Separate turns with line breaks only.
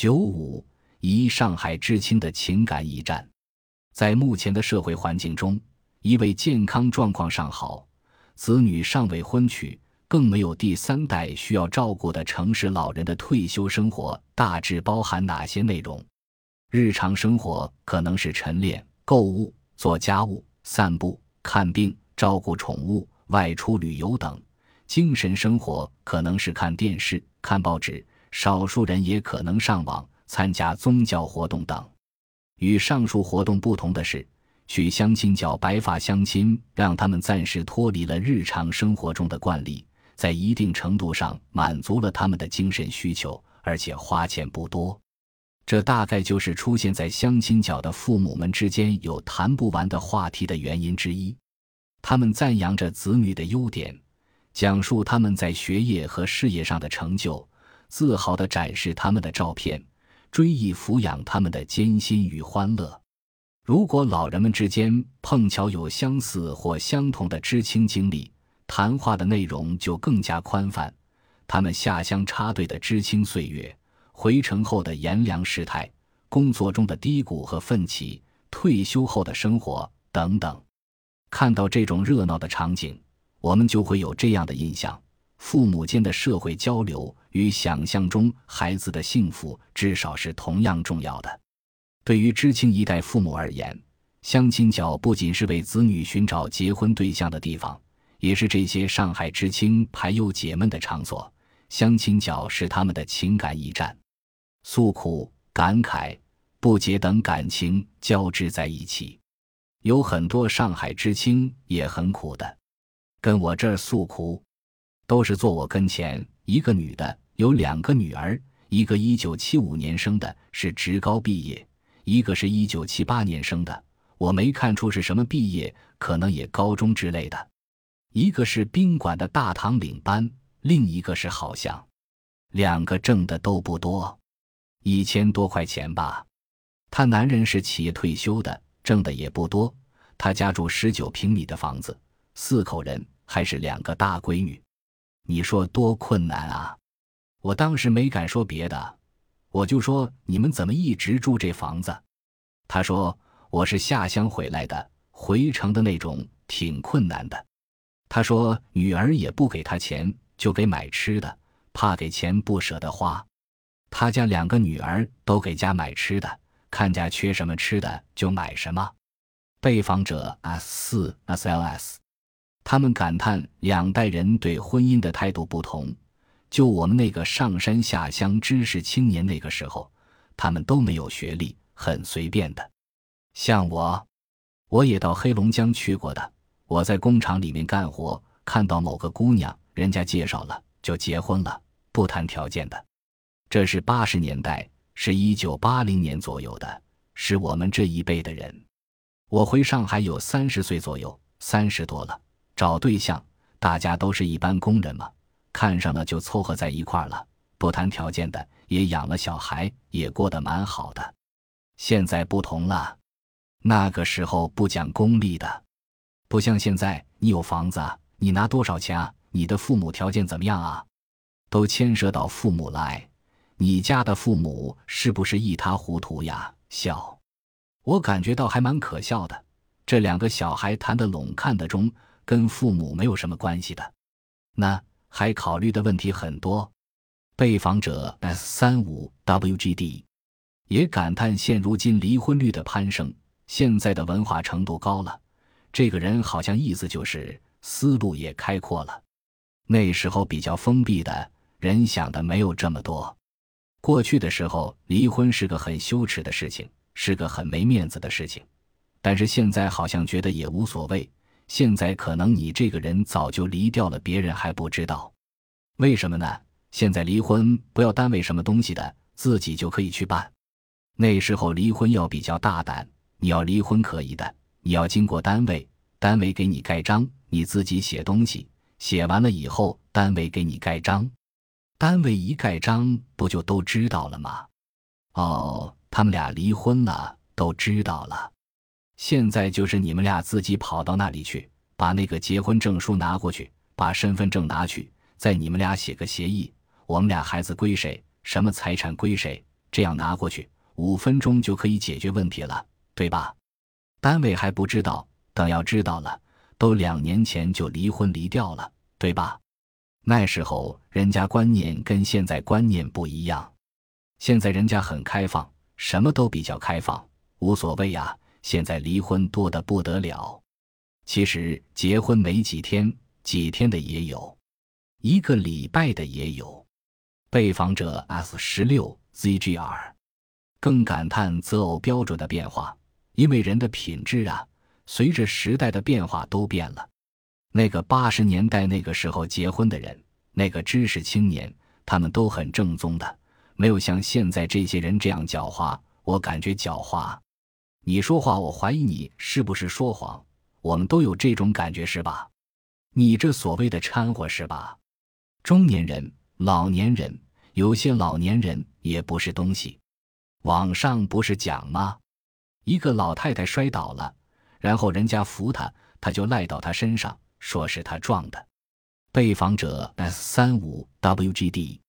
九五一上海知青的情感驿站，在目前的社会环境中，一位健康状况尚好、子女尚未婚娶、更没有第三代需要照顾的城市老人的退休生活，大致包含哪些内容？日常生活可能是晨练、购物、做家务、散步、看病、照顾宠物、外出旅游等；精神生活可能是看电视、看报纸。少数人也可能上网参加宗教活动等。与上述活动不同的是，去相亲角白发相亲，让他们暂时脱离了日常生活中的惯例，在一定程度上满足了他们的精神需求，而且花钱不多。这大概就是出现在相亲角的父母们之间有谈不完的话题的原因之一。他们赞扬着子女的优点，讲述他们在学业和事业上的成就。自豪地展示他们的照片，追忆抚养他们的艰辛与欢乐。如果老人们之间碰巧有相似或相同的知青经历，谈话的内容就更加宽泛。他们下乡插队的知青岁月，回城后的炎凉世态，工作中的低谷和奋起，退休后的生活等等。看到这种热闹的场景，我们就会有这样的印象。父母间的社会交流与想象中孩子的幸福，至少是同样重要的。对于知青一代父母而言，相亲角不仅是为子女寻找结婚对象的地方，也是这些上海知青排忧解闷的场所。相亲角是他们的情感驿站，诉苦、感慨、不解等感情交织在一起。有很多上海知青也很苦的，跟我这儿诉苦。都是坐我跟前，一个女的，有两个女儿，一个一九七五年生的，是职高毕业；一个是一九七八年生的，我没看出是什么毕业，可能也高中之类的。一个是宾馆的大堂领班，另一个是好像，两个挣的都不多，一千多块钱吧。她男人是企业退休的，挣的也不多。他家住十九平米的房子，四口人，还是两个大闺女。你说多困难啊！我当时没敢说别的，我就说你们怎么一直住这房子？他说我是下乡回来的，回城的那种挺困难的。他说女儿也不给他钱，就给买吃的，怕给钱不舍得花。他家两个女儿都给家买吃的，看家缺什么吃的就买什么。被访者 S 四 SLS。他们感叹两代人对婚姻的态度不同。就我们那个上山下乡知识青年那个时候，他们都没有学历，很随便的。像我，我也到黑龙江去过的。我在工厂里面干活，看到某个姑娘，人家介绍了就结婚了，不谈条件的。这是八十年代，是一九八零年左右的，是我们这一辈的人。我回上海有三十岁左右，三十多了。找对象，大家都是一般工人嘛，看上了就凑合在一块儿了，不谈条件的也养了小孩，也过得蛮好的。现在不同了，那个时候不讲功利的，不像现在，你有房子，你拿多少钱啊？你的父母条件怎么样啊？都牵涉到父母了，哎，你家的父母是不是一塌糊涂呀？笑，我感觉到还蛮可笑的，这两个小孩谈得拢，看得中。跟父母没有什么关系的，那还考虑的问题很多。被访者 S 三五 WGD 也感叹现如今离婚率的攀升。现在的文化程度高了，这个人好像意思就是思路也开阔了。那时候比较封闭的人想的没有这么多。过去的时候，离婚是个很羞耻的事情，是个很没面子的事情。但是现在好像觉得也无所谓。现在可能你这个人早就离掉了，别人还不知道，为什么呢？现在离婚不要单位什么东西的，自己就可以去办。那时候离婚要比较大胆，你要离婚可以的，你要经过单位，单位给你盖章，你自己写东西，写完了以后单位给你盖章，单位一盖章不就都知道了吗？哦，他们俩离婚了，都知道了。现在就是你们俩自己跑到那里去，把那个结婚证书拿过去，把身份证拿去，在你们俩写个协议，我们俩孩子归谁，什么财产归谁，这样拿过去，五分钟就可以解决问题了，对吧？单位还不知道，等要知道了，都两年前就离婚离掉了，对吧？那时候人家观念跟现在观念不一样，现在人家很开放，什么都比较开放，无所谓呀。现在离婚多得不得了，其实结婚没几天、几天的也有，一个礼拜的也有。被访者 S 十六 ZGR 更感叹择偶标准的变化，因为人的品质啊，随着时代的变化都变了。那个八十年代那个时候结婚的人，那个知识青年，他们都很正宗的，没有像现在这些人这样狡猾。我感觉狡猾。你说话，我怀疑你是不是说谎。我们都有这种感觉，是吧？你这所谓的掺和，是吧？中年人、老年人，有些老年人也不是东西。网上不是讲吗？一个老太太摔倒了，然后人家扶她，她就赖到她身上，说是她撞的。被访者 S 三五 WGD